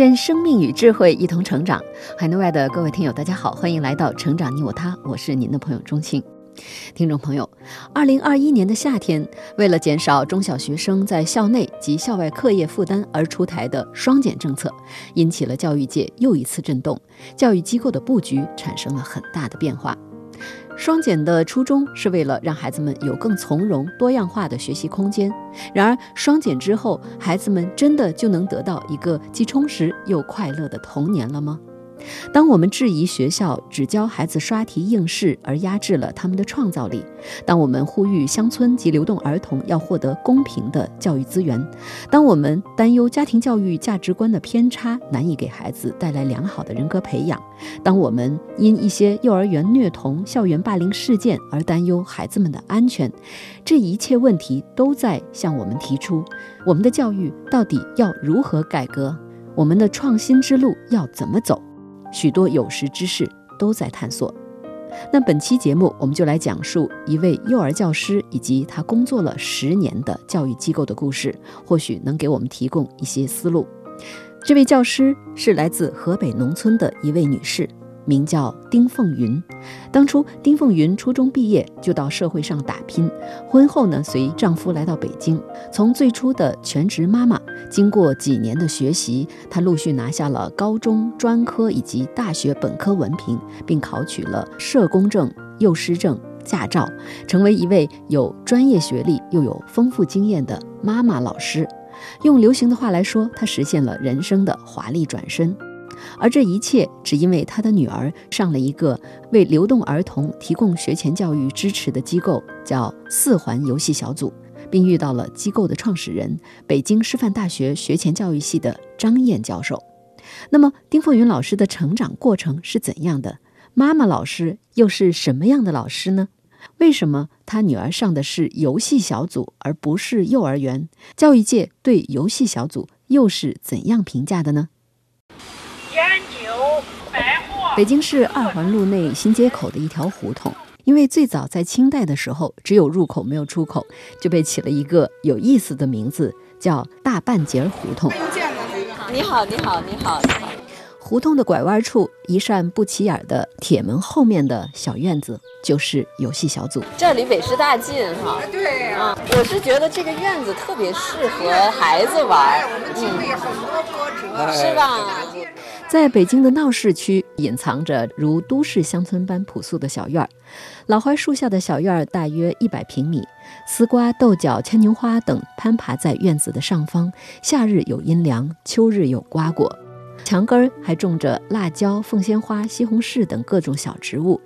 愿生命与智慧一同成长。海内外的各位听友，大家好，欢迎来到《成长你我他》，我是您的朋友钟庆。听众朋友，二零二一年的夏天，为了减少中小学生在校内及校外课业负担而出台的双减政策，引起了教育界又一次震动，教育机构的布局产生了很大的变化。双减的初衷是为了让孩子们有更从容、多样化的学习空间。然而，双减之后，孩子们真的就能得到一个既充实又快乐的童年了吗？当我们质疑学校只教孩子刷题应试而压制了他们的创造力，当我们呼吁乡村及流动儿童要获得公平的教育资源，当我们担忧家庭教育价值观的偏差难以给孩子带来良好的人格培养，当我们因一些幼儿园虐童、校园霸凌事件而担忧孩子们的安全，这一切问题都在向我们提出：我们的教育到底要如何改革？我们的创新之路要怎么走？许多有识之士都在探索。那本期节目，我们就来讲述一位幼儿教师以及他工作了十年的教育机构的故事，或许能给我们提供一些思路。这位教师是来自河北农村的一位女士。名叫丁凤云，当初丁凤云初中毕业就到社会上打拼，婚后呢随丈夫来到北京。从最初的全职妈妈，经过几年的学习，她陆续拿下了高中专科以及大学本科文凭，并考取了社工证、幼师证、驾照，成为一位有专业学历又有丰富经验的妈妈老师。用流行的话来说，她实现了人生的华丽转身。而这一切只因为他的女儿上了一个为流动儿童提供学前教育支持的机构，叫四环游戏小组，并遇到了机构的创始人北京师范大学学前教育系的张燕教授。那么，丁凤云老师的成长过程是怎样的？妈妈老师又是什么样的老师呢？为什么他女儿上的是游戏小组而不是幼儿园？教育界对游戏小组又是怎样评价的呢？北京市二环路内新街口的一条胡同，因为最早在清代的时候只有入口没有出口，就被起了一个有意思的名字，叫大半截胡同。你好，你好，你好。胡同的拐弯处，一扇不起眼的铁门后面的小院子，就是游戏小组。这离北师大近哈。对啊，我是觉得这个院子特别适合孩子玩。我们经历很多波折，是吧？在北京的闹市区，隐藏着如都市乡村般朴素的小院儿。老槐树下的小院儿大约一百平米，丝瓜、豆角、牵牛花等攀爬在院子的上方。夏日有阴凉，秋日有瓜果。墙根儿还种着辣椒、凤仙花、西红柿等各种小植物。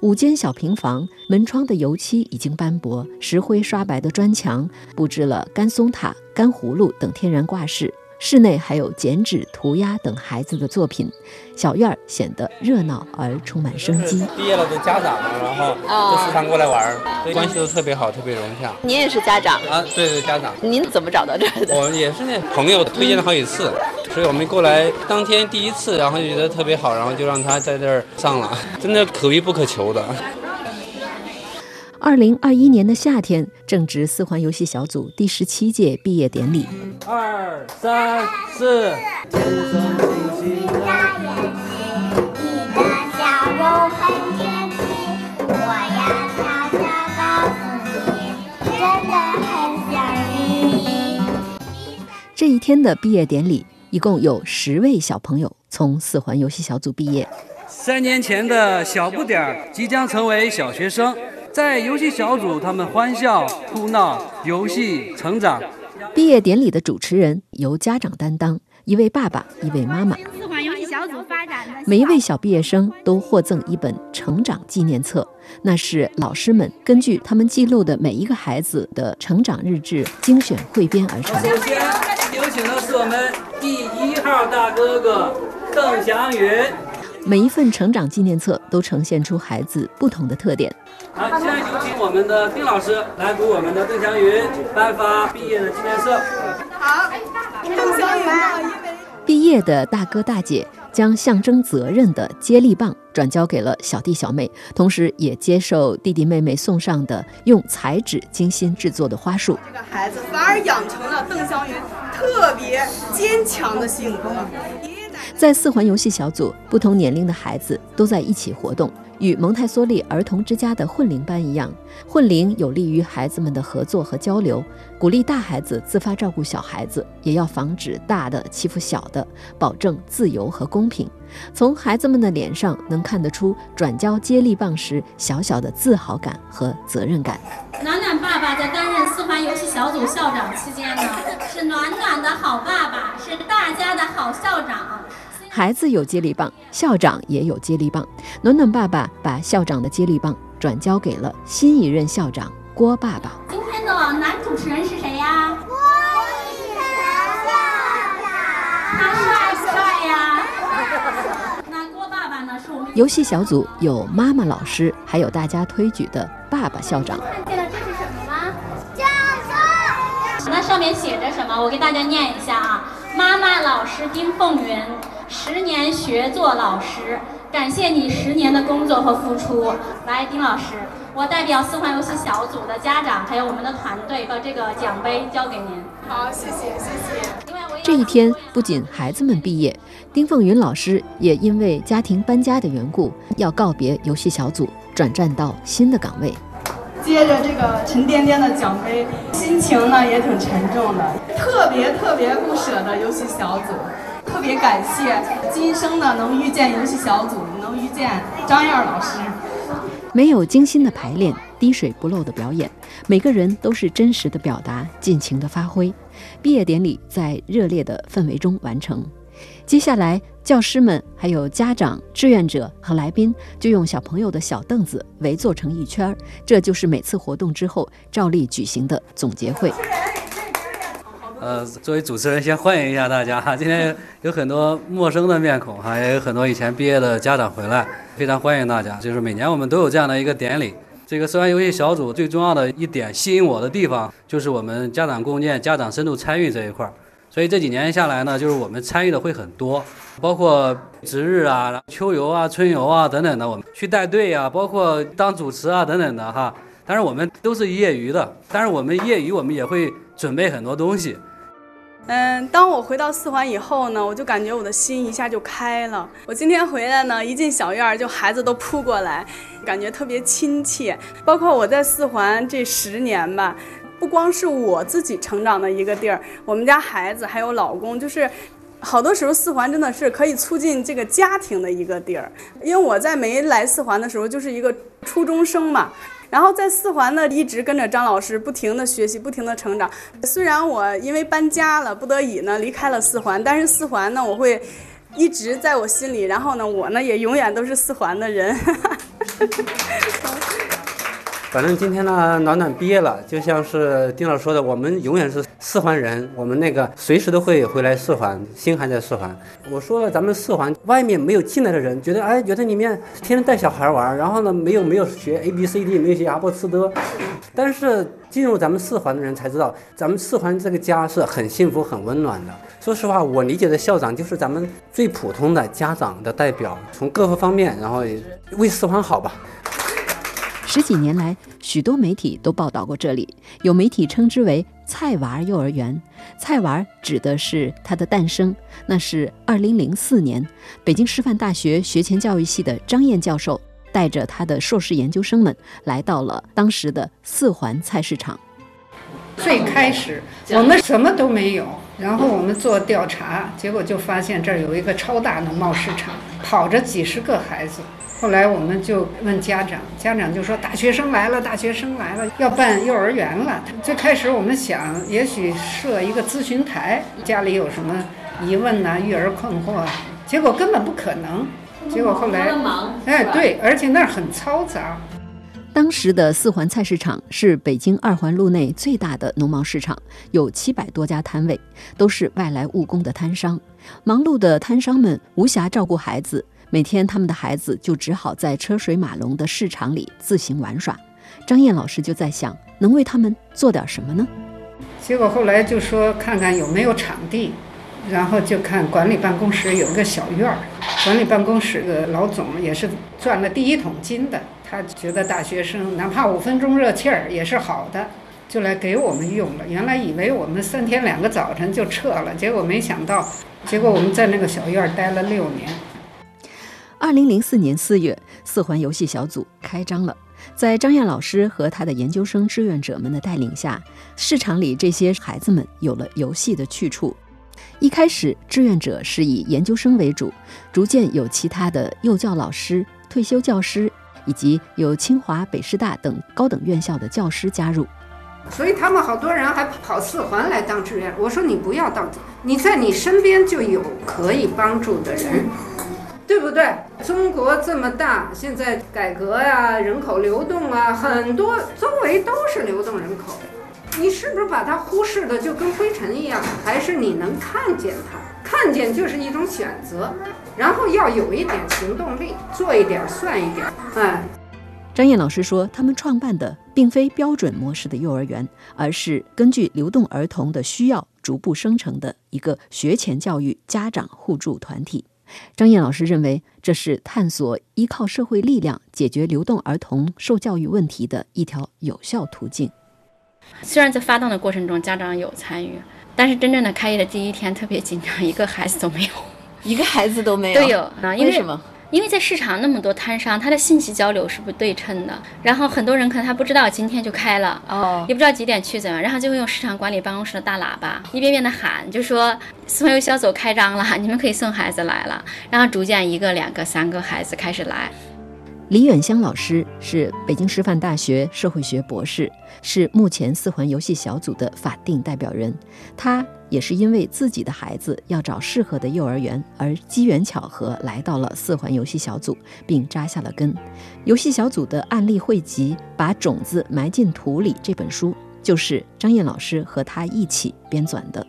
五间小平房，门窗的油漆已经斑驳，石灰刷白的砖墙布置了干松塔、干葫芦等天然挂饰。室内还有剪纸、涂鸦等孩子的作品，小院儿显得热闹而充满生机。毕业了的家长嘛，然后就时常过来玩儿，关系都特别好，特别融洽。您也是家长啊？对对，家长。您怎么找到这儿的？我们也是那朋友推荐了好几次，所以我们过来当天第一次，然后就觉得特别好，然后就让他在这儿上了，真的可遇不可求的。二零二一年的夏天，正值四环游戏小组第十七届毕业典礼。二三四。这一天的毕业典礼，一共有十位小朋友从四环游戏小组毕业。三年前的小不点儿即将成为小学生。在游戏小组，他们欢笑、哭闹、游戏、成长。毕业典礼的主持人由家长担当，一位爸爸，一位妈妈。四环游戏小组发展的每一位小毕业生都获赠一本成长纪念册，那是老师们根据他们记录的每一个孩子的成长日志精选汇编而成。首先有请的是我们第一号大哥哥邓祥云。每一份成长纪念册都呈现出孩子不同的特点。好，现在有请我们的丁老师来读我们的邓祥云颁发毕业的纪念册。好，邓祥云毕业的大哥大姐将象征责任的接力棒转交给了小弟小妹，同时也接受弟弟妹妹送上的用彩纸精心制作的花束。这个孩子反而养成了邓祥云特别坚强的性格。在四环游戏小组，不同年龄的孩子都在一起活动。与蒙台梭利儿童之家的混龄班一样，混龄有利于孩子们的合作和交流，鼓励大孩子自发照顾小孩子，也要防止大的欺负小的，保证自由和公平。从孩子们的脸上能看得出转交接力棒时小小的自豪感和责任感。暖暖爸爸在担任四环游戏小组校长期间呢，是暖暖的好爸爸，是大家的好校长。孩子有接力棒，校长也有接力棒。暖暖爸爸把校长的接力棒转交给了新一任校长郭爸爸。今天的男主持人是谁呀？他帅不帅呀？那郭爸爸呢？是我们游戏小组有妈妈老师，还有大家推举的爸爸校长。看见了这是什么吗？教授。那上面写着什么？我给大家念一下啊。妈妈老师丁凤云，十年学做老师，感谢你十年的工作和付出。来，丁老师，我代表四环游戏小组的家长还有我们的团队，把这个奖杯交给您。好，谢谢谢谢。另外，我也这一天，不仅孩子们毕业，丁凤云老师也因为家庭搬家的缘故，要告别游戏小组，转战到新的岗位。接着这个沉甸甸的奖杯，心情呢也挺沉重的，特别特别不舍得游戏小组，特别感谢今生呢能遇见游戏小组，能遇见张燕老师。没有精心的排练，滴水不漏的表演，每个人都是真实的表达，尽情的发挥。毕业典礼在热烈的氛围中完成。接下来，教师们、还有家长、志愿者和来宾就用小朋友的小凳子围坐成一圈儿，这就是每次活动之后照例举行的总结会。呃，作为主持人，先欢迎一下大家哈。今天有很多陌生的面孔哈，也有很多以前毕业的家长回来，非常欢迎大家。就是每年我们都有这样的一个典礼。这个四环游戏小组最重要的一点吸引我的地方，就是我们家长共建、家长深度参与这一块儿。所以这几年下来呢，就是我们参与的会很多，包括值日啊、秋游啊、春游啊等等的，我们去带队啊，包括当主持啊等等的哈。但是我们都是业余的，但是我们业余我们也会准备很多东西。嗯，当我回到四环以后呢，我就感觉我的心一下就开了。我今天回来呢，一进小院儿就孩子都扑过来，感觉特别亲切。包括我在四环这十年吧，不光是我自己成长的一个地儿，我们家孩子还有老公，就是好多时候四环真的是可以促进这个家庭的一个地儿。因为我在没来四环的时候就是一个初中生嘛。然后在四环呢，一直跟着张老师，不停的学习，不停的成长。虽然我因为搬家了，不得已呢离开了四环，但是四环呢，我会一直在我心里。然后呢，我呢也永远都是四环的人。反正今天呢，暖暖毕业了，就像是丁老师说的，我们永远是四环人，我们那个随时都会回来四环，心还在四环。我说了，咱们四环外面没有进来的人，觉得哎，觉得里面天天带小孩玩，然后呢，没有没有学 A B C D，没有学阿波茨德，但是进入咱们四环的人才知道，咱们四环这个家是很幸福、很温暖的。说实话，我理解的校长就是咱们最普通的家长的代表，从各个方面，然后为四环好吧。十几年来，许多媒体都报道过这里，有媒体称之为“菜娃幼儿园”。菜娃指的是它的诞生，那是2004年，北京师范大学学前教育系的张燕教授带着他的硕士研究生们来到了当时的四环菜市场。最开始我们什么都没有，然后我们做调查，结果就发现这儿有一个超大农贸市场，跑着几十个孩子。后来我们就问家长，家长就说大学生来了，大学生来了，要办幼儿园了。最开始我们想，也许设一个咨询台，家里有什么疑问呐、育儿困惑，结果根本不可能。结果后来，哎，对，而且那儿很嘈杂。当时的四环菜市场是北京二环路内最大的农贸市场，有七百多家摊位，都是外来务工的摊商。忙碌的摊商们无暇照顾孩子，每天他们的孩子就只好在车水马龙的市场里自行玩耍。张燕老师就在想，能为他们做点什么呢？结果后来就说看看有没有场地，然后就看管理办公室有一个小院儿，管理办公室的老总也是赚了第一桶金的，他觉得大学生哪怕五分钟热气儿也是好的，就来给我们用了。原来以为我们三天两个早晨就撤了，结果没想到，结果我们在那个小院儿待了六年。二零零四年四月，四环游戏小组开张了。在张燕老师和他的研究生志愿者们的带领下，市场里这些孩子们有了游戏的去处。一开始，志愿者是以研究生为主，逐渐有其他的幼教老师、退休教师，以及有清华、北师大等高等院校的教师加入。所以他们好多人还跑四环来当志愿。我说你不要当，你在你身边就有可以帮助的人。对不对？中国这么大，现在改革呀，人口流动啊，很多周围都是流动人口。你是不是把它忽视的就跟灰尘一样？还是你能看见它？看见就是一种选择，然后要有一点行动力，做一点算一点。哎，张燕老师说，他们创办的并非标准模式的幼儿园，而是根据流动儿童的需要逐步生成的一个学前教育家长互助团体。张燕老师认为，这是探索依靠社会力量解决流动儿童受教育问题的一条有效途径。虽然在发动的过程中家长有参与，但是真正的开业的第一天特别紧张，一个孩子都没有，一个孩子都没有。都有啊？为什么？因为在市场那么多摊商，他的信息交流是不对称的，然后很多人可能他不知道今天就开了，哦，也不知道几点去怎么，然后就会用市场管理办公室的大喇叭一遍遍的喊，就说四环游小组开张了，你们可以送孩子来了，然后逐渐一个、两个、三个孩子开始来。李远香老师是北京师范大学社会学博士，是目前四环游戏小组的法定代表人。他也是因为自己的孩子要找适合的幼儿园，而机缘巧合来到了四环游戏小组，并扎下了根。游戏小组的案例汇集《把种子埋进土里》这本书，就是张燕老师和他一起编纂的。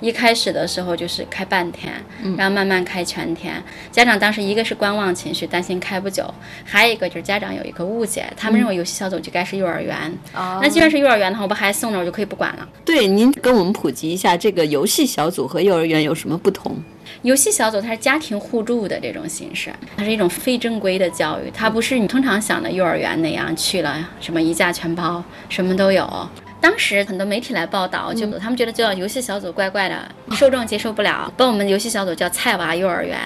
一开始的时候就是开半天，然后慢慢开全天。家长当时一个是观望情绪，担心开不久；还有一个就是家长有一个误解，他们认为游戏小组就该是幼儿园。那既然是幼儿园的话，我把孩子送那，我就可以不管了。对，您跟我们普及一下，这个游戏小组和幼儿园有什么不同？游戏小组它是家庭互助的这种形式，它是一种非正规的教育，它不是你通常想的幼儿园那样去了什么一价全包，什么都有。当时很多媒体来报道，就他们觉得叫游戏小组怪怪的，受众接受不了，把我们游戏小组叫菜娃幼儿园，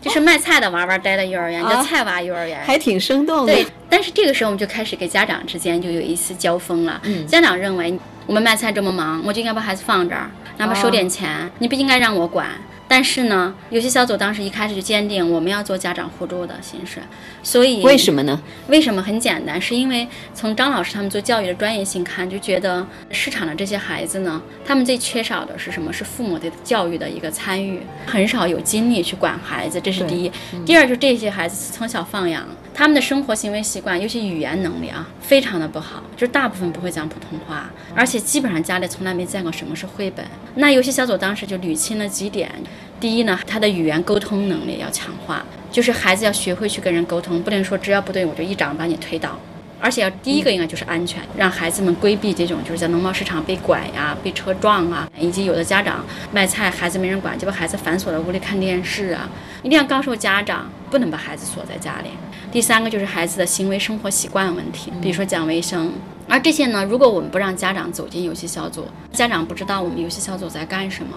就是卖菜的娃娃待的幼儿园，叫菜娃幼儿园，还挺生动的。对，但是这个时候我们就开始给家长之间就有一次交锋了。嗯，家长认为我们卖菜这么忙，我就应该把孩子放这儿，哪怕收点钱，你不应该让我管。但是呢，有些小组当时一开始就坚定我们要做家长互助的形式，所以为什么呢？为什么很简单，是因为从张老师他们做教育的专业性看，就觉得市场的这些孩子呢，他们最缺少的是什么？是父母的教育的一个参与，很少有精力去管孩子，这是第一。第二，就这些孩子从小放养，他们的生活行为习惯，尤其语言能力啊，非常的不好，就是大部分不会讲普通话，而且基本上家里从来没见过什么是绘本。那游戏小组当时就捋清了几点。第一呢，他的语言沟通能力要强化，就是孩子要学会去跟人沟通，不能说只要不对我就一掌把你推倒，而且要第一个应该就是安全，让孩子们规避这种就是在农贸市场被拐呀、被车撞啊，以及有的家长卖菜孩子没人管，就把孩子反锁在屋里看电视啊，一定要告诉家长不能把孩子锁在家里。第三个就是孩子的行为生活习惯问题，比如说讲卫生，而这些呢，如果我们不让家长走进游戏小组，家长不知道我们游戏小组在干什么。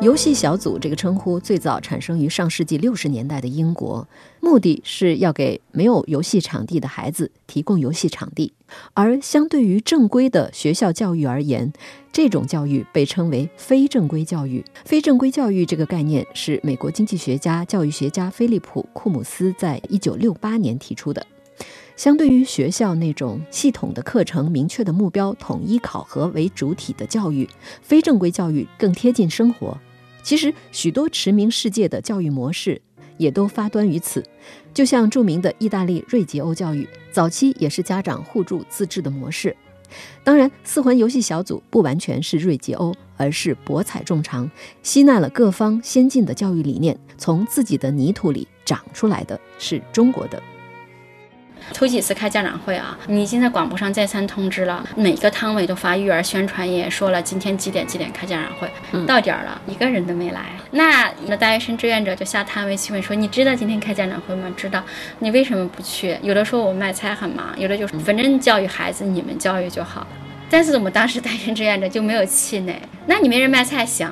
游戏小组这个称呼最早产生于上世纪六十年代的英国，目的是要给没有游戏场地的孩子提供游戏场地。而相对于正规的学校教育而言，这种教育被称为非正规教育。非正规教育这个概念是美国经济学家、教育学家菲利普·库姆斯在一九六八年提出的。相对于学校那种系统的课程、明确的目标、统一考核为主体的教育，非正规教育更贴近生活。其实，许多驰名世界的教育模式，也都发端于此。就像著名的意大利瑞吉欧教育，早期也是家长互助自治的模式。当然，四环游戏小组不完全是瑞吉欧，而是博采众长，吸纳了各方先进的教育理念，从自己的泥土里长出来的是中国的。头几次开家长会啊，你已经在广播上再三通知了，每个摊位都发育儿宣传页，说了今天几点几点开家长会，到点儿了，一个人都没来。那那大学生志愿者就下摊位去问说：“你知道今天开家长会吗？知道，你为什么不去？”有的说我卖菜很忙，有的就反正教育孩子你们教育就好。但是我们当时大学生志愿者就没有气馁，那你没人卖菜行，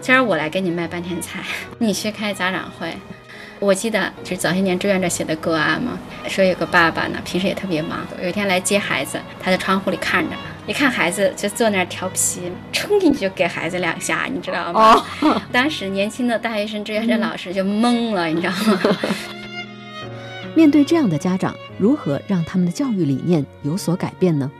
今儿我来给你卖半天菜，你去开家长会。我记得就是早些年志愿者写的个案嘛，说有个爸爸呢，平时也特别忙，有一天来接孩子，他在窗户里看着，一看孩子就坐那儿调皮，冲进去就给孩子两下，你知道吗？当时年轻的大学生志愿者老师就懵了，你知道吗？面对这样的家长，如何让他们的教育理念有所改变呢？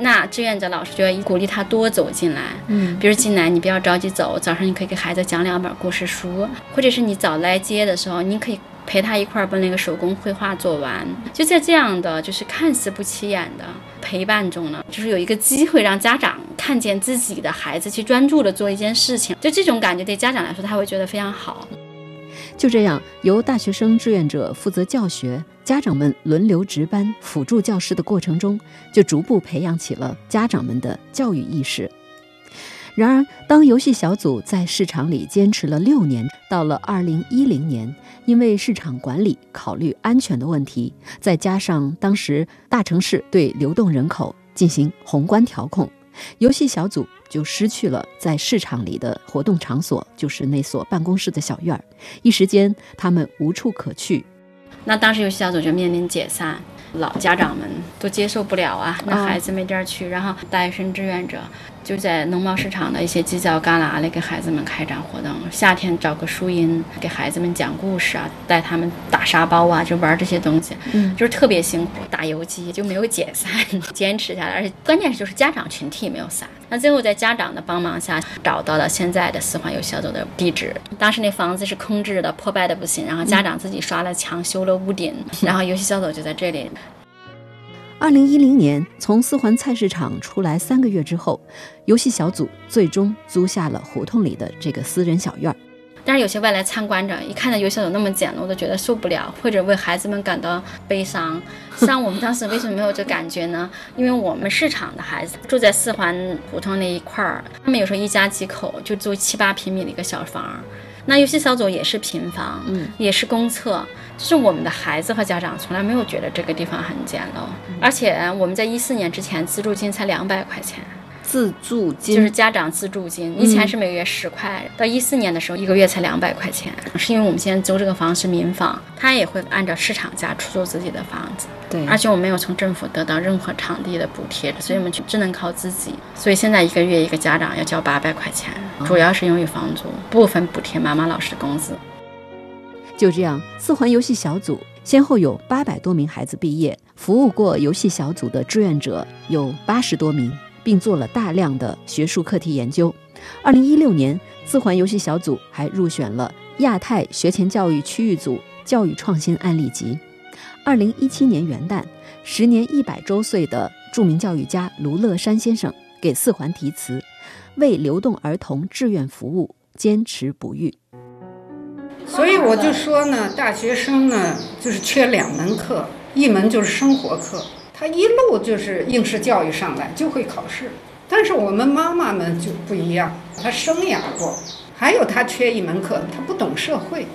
那志愿者老师就要鼓励他多走进来，嗯，比如进来你不要着急走，早上你可以给孩子讲两本故事书，或者是你早来接的时候，你可以陪他一块儿把那个手工绘画做完。就在这样的就是看似不起眼的陪伴中呢，就是有一个机会让家长看见自己的孩子去专注的做一件事情，就这种感觉对家长来说他会觉得非常好。就这样，由大学生志愿者负责教学，家长们轮流值班辅助教师的过程中，就逐步培养起了家长们的教育意识。然而，当游戏小组在市场里坚持了六年，到了二零一零年，因为市场管理考虑安全的问题，再加上当时大城市对流动人口进行宏观调控。游戏小组就失去了在市场里的活动场所，就是那所办公室的小院儿。一时间，他们无处可去。那当时游戏小组就面临解散，老家长们都接受不了啊，那孩子没地儿去。然后大学生志愿者。就在农贸市场的一些犄角旮旯里给孩子们开展活动，夏天找个树荫给孩子们讲故事啊，带他们打沙包啊，就玩这些东西，嗯，就是特别辛苦。打游击就没有解散，坚持下来，而且关键是就是家长群体没有散。那最后在家长的帮忙下找到了现在的四环游小组的地址。当时那房子是空置的，破败的不行，然后家长自己刷了墙，修了屋顶，然后游戏小组就在这里。二零一零年，从四环菜市场出来三个月之后，游戏小组最终租下了胡同里的这个私人小院儿。但是有些外来参观者一看到游戏小组那么简陋，都觉得受不了，或者为孩子们感到悲伤。像我们当时为什么没有这感觉呢？因为我们市场的孩子住在四环胡同那一块儿，他们有时候一家几口就住七八平米的一个小房。那游戏小组也是平房，嗯，也是公厕。是我们的孩子和家长从来没有觉得这个地方很简陋，而且我们在一四年之前资助金才两百块钱。自助金就是家长自助金，以前是每个月十块，到一四年的时候一个月才两百块钱。是因为我们现在租这个房是民房，他也会按照市场价出租自己的房子。对，而且我没有从政府得到任何场地的补贴，所以我们只能靠自己。所以现在一个月一个家长要交八百块钱，主要是用于房租，部分补贴妈妈老师的工资。就这样，四环游戏小组先后有八百多名孩子毕业，服务过游戏小组的志愿者有八十多名。并做了大量的学术课题研究。二零一六年，四环游戏小组还入选了亚太学前教育区域组教育创新案例集。二零一七年元旦，时年一百周岁的著名教育家卢乐山先生给四环题词：“为流动儿童志愿服务，坚持不渝。”所以我就说呢，大学生呢就是缺两门课，一门就是生活课。他一路就是应试教育上来就会考试，但是我们妈妈们就不一样，他生养过，还有他缺一门课，他不懂社会，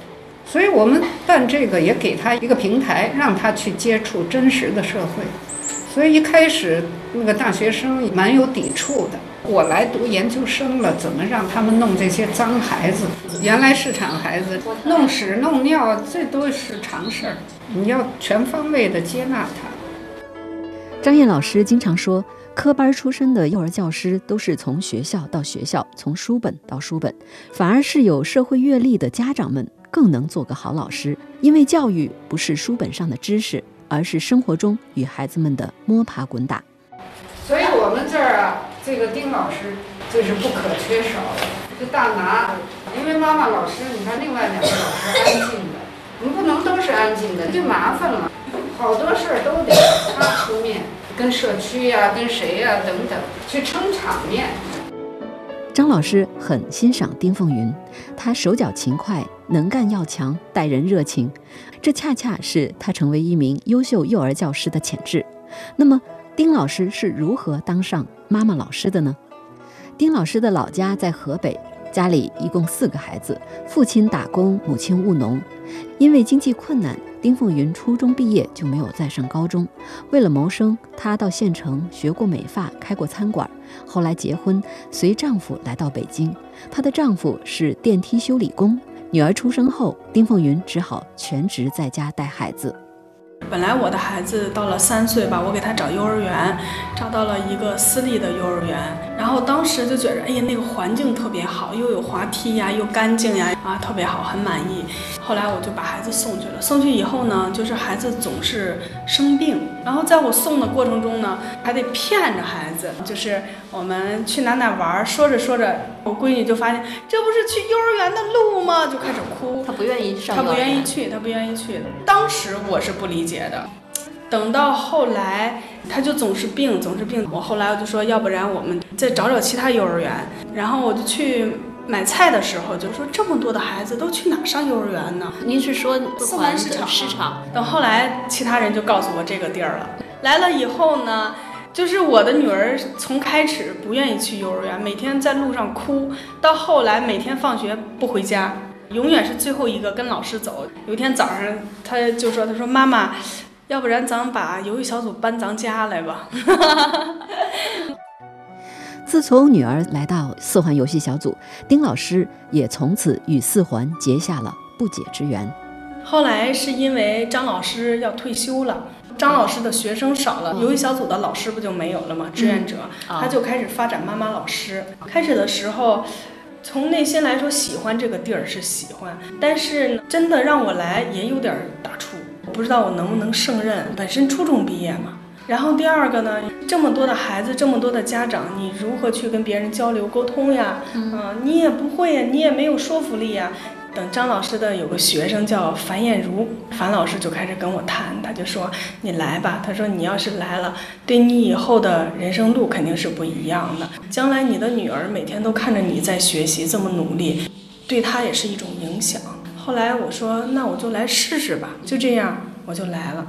所以我们办这个也给他一个平台，让他去接触真实的社会。所以一开始那个大学生蛮有抵触的，我来读研究生了，怎么让他们弄这些脏孩子？原来市场孩子弄屎弄尿，这都是常事儿，你要全方位的接纳他。张燕老师经常说，科班出身的幼儿教师都是从学校到学校，从书本到书本，反而是有社会阅历的家长们更能做个好老师。因为教育不是书本上的知识，而是生活中与孩子们的摸爬滚打。所以我们这儿啊，这个丁老师就是不可缺少的。这大拿，因为妈妈老师，你看另外两个老师安静的。我们都是安静的，就麻烦了，好多事儿都得他出面，跟社区呀、跟谁呀、等等去撑场面。张老师很欣赏丁凤云，她手脚勤快，能干要强，待人热情，这恰恰是她成为一名优秀幼儿教师的潜质。那么，丁老师是如何当上妈妈老师的呢？丁老师的老家在河北，家里一共四个孩子，父亲打工，母亲务农。因为经济困难，丁凤云初中毕业就没有再上高中。为了谋生，她到县城学过美发，开过餐馆。后来结婚，随丈夫来到北京。她的丈夫是电梯修理工。女儿出生后，丁凤云只好全职在家带孩子。本来我的孩子到了三岁吧，我给他找幼儿园，找到了一个私立的幼儿园。然后当时就觉着，哎呀，那个环境特别好，又有滑梯呀，又干净呀，啊，特别好，很满意。后来我就把孩子送去了。送去以后呢，就是孩子总是生病，然后在我送的过程中呢，还得骗着孩子，就是我们去哪哪玩，说着说着，我闺女就发现这不是去幼儿园的路吗？就开始哭。她不愿意上，她不愿意去，她不愿意去。当时我是不理解的。等到后来，她就总是病，总是病。我后来我就说，要不然我们再找找其他幼儿园。然后我就去买菜的时候，就说这么多的孩子都去哪上幼儿园呢？您是说四环市场？市场。等后来，其他人就告诉我这个地儿了。来了以后呢，就是我的女儿从开始不愿意去幼儿园，每天在路上哭，到后来每天放学不回家，永远是最后一个跟老师走。有一天早上，她就说：“她说妈妈。”要不然咱们把游戏小组搬咱家来吧。自从女儿来到四环游戏小组，丁老师也从此与四环结下了不解之缘。后来是因为张老师要退休了，张老师的学生少了，游戏小组的老师不就没有了吗？志愿者，他就开始发展妈妈老师。开始的时候，从内心来说喜欢这个地儿是喜欢，但是真的让我来也有点打怵。我不知道我能不能胜任，本身初中毕业嘛。然后第二个呢，这么多的孩子，这么多的家长，你如何去跟别人交流沟通呀？嗯，你也不会呀，你也没有说服力呀。等张老师的有个学生叫樊艳茹，樊老师就开始跟我谈，他就说你来吧，他说你要是来了，对你以后的人生路肯定是不一样的。将来你的女儿每天都看着你在学习这么努力，对她也是一种影响。后来我说，那我就来试试吧。就这样，我就来了。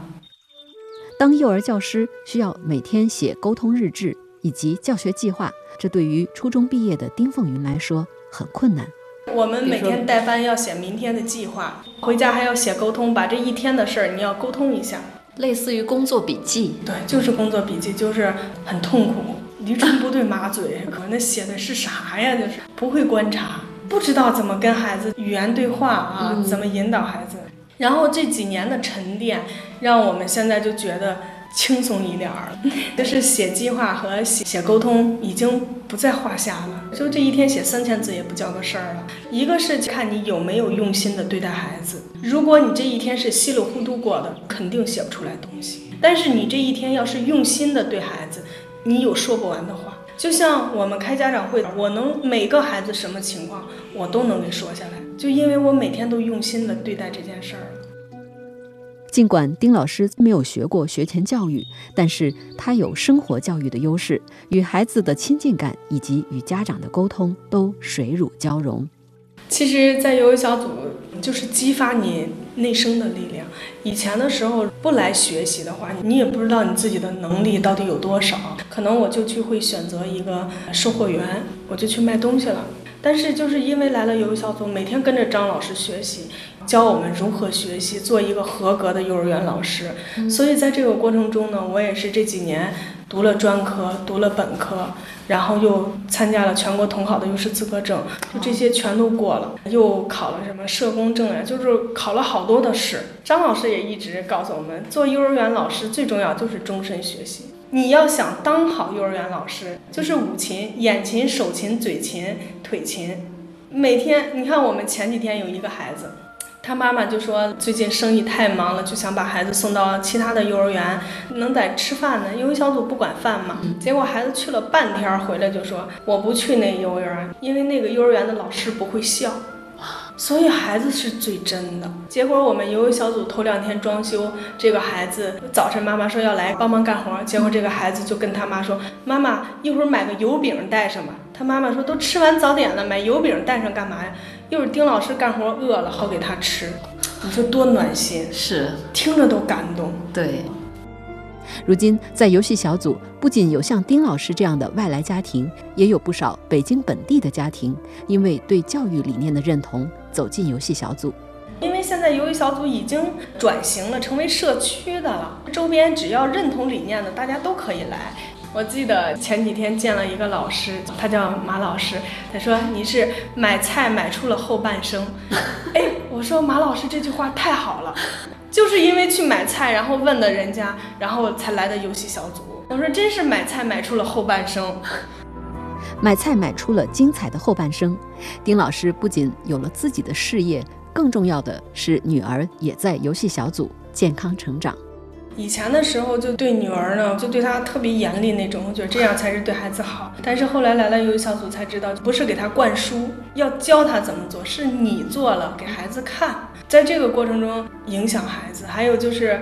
当幼儿教师需要每天写沟通日志以及教学计划，这对于初中毕业的丁凤云来说很困难。我们每天带班要写明天的计划，回家还要写沟通，把这一天的事儿你要沟通一下，类似于工作笔记。对，就是工作笔记，就是很痛苦，驴唇不对马嘴。那写的是啥呀？就是不会观察。不知道怎么跟孩子语言对话啊，怎么引导孩子。然后这几年的沉淀，让我们现在就觉得轻松一点儿了。就是写计划和写写沟通已经不在话下了。就这一天写三千字也不叫个事儿了。一个是看你有没有用心的对待孩子。如果你这一天是稀里糊涂过的，肯定写不出来东西。但是你这一天要是用心的对孩子，你有说不完的话。就像我们开家长会，我能每个孩子什么情况，我都能给说下来，就因为我每天都用心的对待这件事儿。尽管丁老师没有学过学前教育，但是他有生活教育的优势，与孩子的亲近感以及与家长的沟通都水乳交融。其实，在游戏小组就是激发你内生的力量。以前的时候不来学习的话，你也不知道你自己的能力到底有多少。可能我就去会选择一个售货员，我就去卖东西了。但是就是因为来了游戏小组，每天跟着张老师学习，教我们如何学习，做一个合格的幼儿园老师。所以在这个过程中呢，我也是这几年读了专科，读了本科。然后又参加了全国统考的幼师资格证，就这些全都过了，又考了什么社工证呀，就是考了好多的试。张老师也一直告诉我们，做幼儿园老师最重要就是终身学习。你要想当好幼儿园老师，就是五勤：眼勤、手勤、嘴勤、腿勤。每天，你看我们前几天有一个孩子。他妈妈就说最近生意太忙了，就想把孩子送到其他的幼儿园，能在吃饭呢。因为小组不管饭嘛。结果孩子去了半天，回来就说我不去那幼儿园，因为那个幼儿园的老师不会笑。所以孩子是最真的。结果我们游泳小组头两天装修，这个孩子早晨妈妈说要来帮忙干活，结果这个孩子就跟他妈说：“妈妈，一会儿买个油饼带上吧。”他妈妈说：“都吃完早点了，买油饼带上干嘛呀？一会儿丁老师干活饿了，好给他吃。”你说多暖心，是听着都感动。对。如今，在游戏小组不仅有像丁老师这样的外来家庭，也有不少北京本地的家庭，因为对教育理念的认同，走进游戏小组。因为现在游戏小组已经转型了，成为社区的了，周边只要认同理念的，大家都可以来。我记得前几天见了一个老师，他叫马老师，他说你是买菜买出了后半生。哎，我说马老师这句话太好了。就是因为去买菜，然后问的人家，然后才来的游戏小组。我说真是买菜买出了后半生，买菜买出了精彩的后半生。丁老师不仅有了自己的事业，更重要的是女儿也在游戏小组健康成长。以前的时候就对女儿呢，就对她特别严厉那种，我觉得这样才是对孩子好。但是后来来了游戏小组才知道，不是给她灌输，要教她怎么做，是你做了给孩子看。在这个过程中影响孩子，还有就是，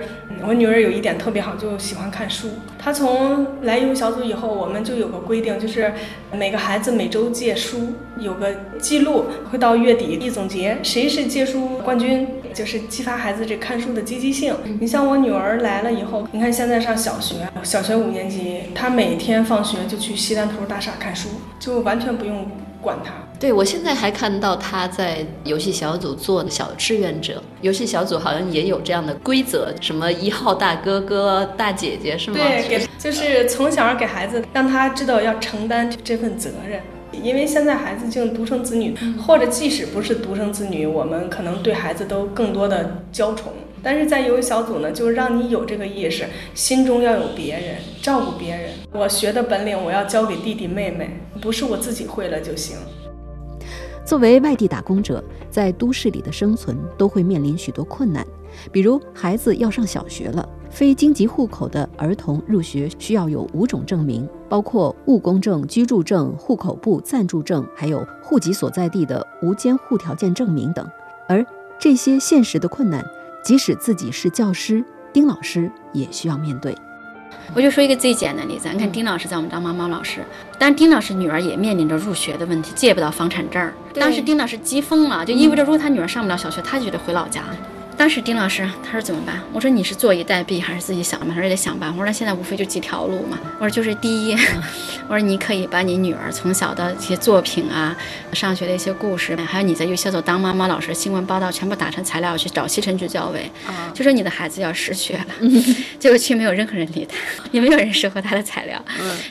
我女儿有一点特别好，就喜欢看书。她从来游戏小组以后，我们就有个规定，就是每个孩子每周借书，有个记录，会到月底一总结，谁是借书冠军，就是激发孩子这看书的积极性。你像我女儿来了以后，你看现在上小学，小学五年级，她每天放学就去西单图书大厦看书，就完全不用管他。对，我现在还看到他在游戏小组做小志愿者。游戏小组好像也有这样的规则，什么一号大哥哥、大姐姐是吗？对，给就是从小给孩子让他知道要承担这份责任。因为现在孩子就独生子女，或者即使不是独生子女，我们可能对孩子都更多的娇宠。但是在游戏小组呢，就是让你有这个意识，心中要有别人，照顾别人。我学的本领，我要教给弟弟妹妹，不是我自己会了就行。作为外地打工者，在都市里的生存都会面临许多困难，比如孩子要上小学了，非京籍户口的儿童入学需要有五种证明，包括务工证、居住证、户口簿暂住证，还有户籍所在地的无监护条件证明等。而这些现实的困难，即使自己是教师，丁老师也需要面对。我就说一个最简单的例子，你看丁老师在我们当妈妈老师，但是丁老师女儿也面临着入学的问题，借不到房产证儿。当时丁老师急疯了，就意味着如果他女儿上不了小学，他就得回老家。当时丁老师他说怎么办？我说你是坐以待毙还是自己想办法？他说得想办法。我说现在无非就几条路嘛。我说就是第一，我说你可以把你女儿从小的一些作品啊、上学的一些故事，还有你在幼小组当妈妈老师新闻报道全部打成材料去找西城区教委，就说你的孩子要失学了。结果却没有任何人理他，也没有人适合他的材料。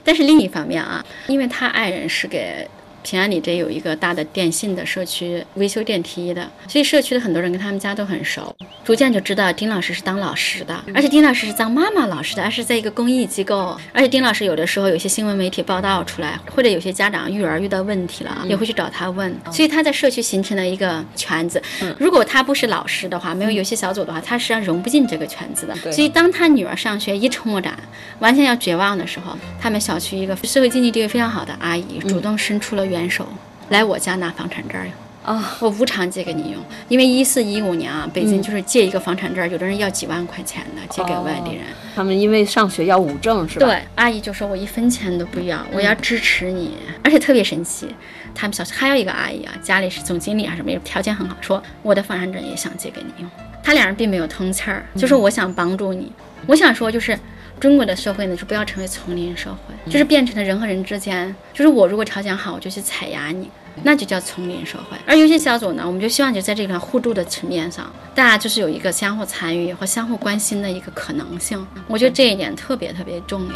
但是另一方面啊，因为他爱人是给。平安里这有一个大的电信的社区维修电梯的，所以社区的很多人跟他们家都很熟，逐渐就知道丁老师是当老师的，而且丁老师是当妈妈老师的，而是在一个公益机构，而且丁老师有的时候有些新闻媒体报道出来，或者有些家长育儿遇到问题了，也会去找他问，所以他在社区形成了一个圈子。如果他不是老师的话，没有游戏小组的话，他实际上融不进这个圈子的。所以当他女儿上学一筹莫展，完全要绝望的时候，他们小区一个社会经济地位非常好的阿姨主动伸出了。援手来我家拿房产证儿啊！我无偿借给你用，因为一四一五年啊，北京就是借一个房产证儿，有的人要几万块钱的，借给外地人。他们因为上学要五证是吧？对，阿姨就说我一分钱都不要，我要支持你，而且特别神奇。他们小区还有一个阿姨啊，家里是总经理还是什么，条件很好，说我的房产证也想借给你用。他俩人并没有通气儿，就是我想帮助你。我想说就是。中国的社会呢，就不要成为丛林社会，就是变成了人和人之间，就是我如果条件好，我就去踩压你，那就叫丛林社会。而游戏小组呢，我们就希望就在这个互助的层面上，大家就是有一个相互参与和相互关心的一个可能性。我觉得这一点特别特别重要。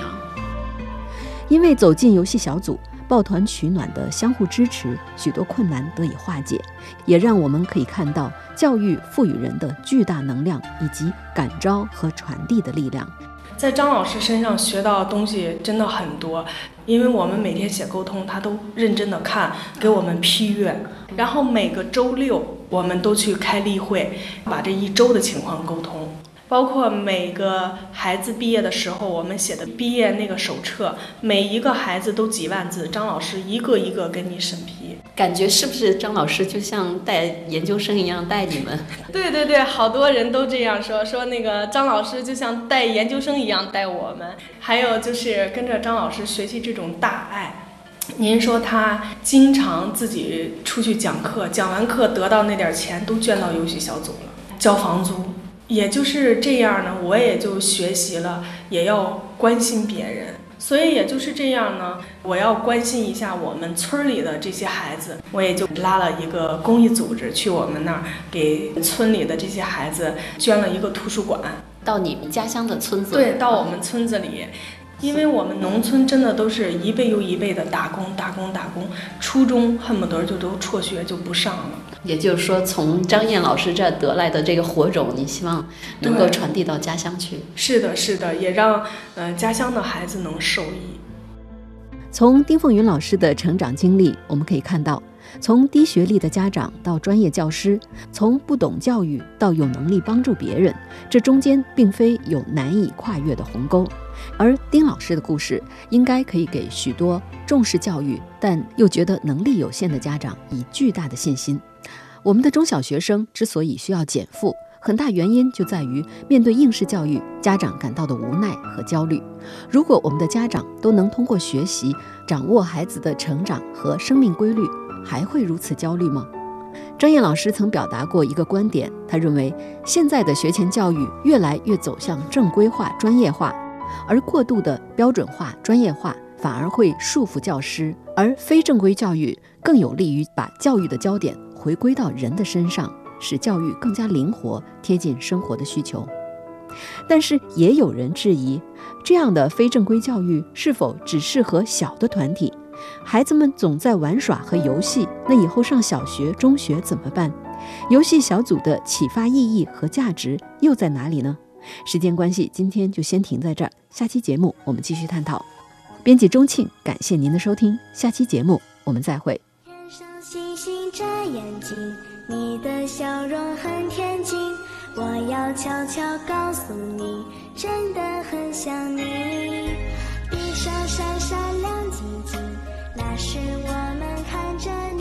因为走进游戏小组，抱团取暖的相互支持，许多困难得以化解，也让我们可以看到教育赋予人的巨大能量以及感召和传递的力量。在张老师身上学到的东西真的很多，因为我们每天写沟通，他都认真的看，给我们批阅。然后每个周六我们都去开例会，把这一周的情况沟通。包括每个孩子毕业的时候，我们写的毕业那个手册，每一个孩子都几万字，张老师一个一个给你审批。感觉是不是张老师就像带研究生一样带你们？对对对，好多人都这样说，说那个张老师就像带研究生一样带我们。还有就是跟着张老师学习这种大爱。您说他经常自己出去讲课，讲完课得到那点钱都捐到游戏小组了，交房租。也就是这样呢，我也就学习了，也要关心别人。所以也就是这样呢，我要关心一下我们村里的这些孩子，我也就拉了一个公益组织去我们那儿，给村里的这些孩子捐了一个图书馆。到你们家乡的村子？对，到我们村子里，因为我们农村真的都是一辈又一辈的打工，打工，打工，初中恨不得就都辍学就不上了。也就是说，从张燕老师这得来的这个火种，你希望能够传递到家乡去。是的，是的，也让呃家乡的孩子能受益。从丁凤云老师的成长经历，我们可以看到，从低学历的家长到专业教师，从不懂教育到有能力帮助别人，这中间并非有难以跨越的鸿沟。而丁老师的故事，应该可以给许多重视教育但又觉得能力有限的家长以巨大的信心。我们的中小学生之所以需要减负，很大原因就在于面对应试教育，家长感到的无奈和焦虑。如果我们的家长都能通过学习掌握孩子的成长和生命规律，还会如此焦虑吗？张燕老师曾表达过一个观点，他认为现在的学前教育越来越走向正规化、专业化，而过度的标准化、专业化反而会束缚教师，而非正规教育更有利于把教育的焦点。回归到人的身上，使教育更加灵活，贴近生活的需求。但是也有人质疑，这样的非正规教育是否只适合小的团体？孩子们总在玩耍和游戏，那以后上小学、中学怎么办？游戏小组的启发意义和价值又在哪里呢？时间关系，今天就先停在这儿，下期节目我们继续探讨。编辑钟庆，感谢您的收听，下期节目我们再会。天上星星眨眼睛，你的笑容很天津，我要悄悄告诉你，真的很想你。一双闪闪亮晶晶，那是我们看着你。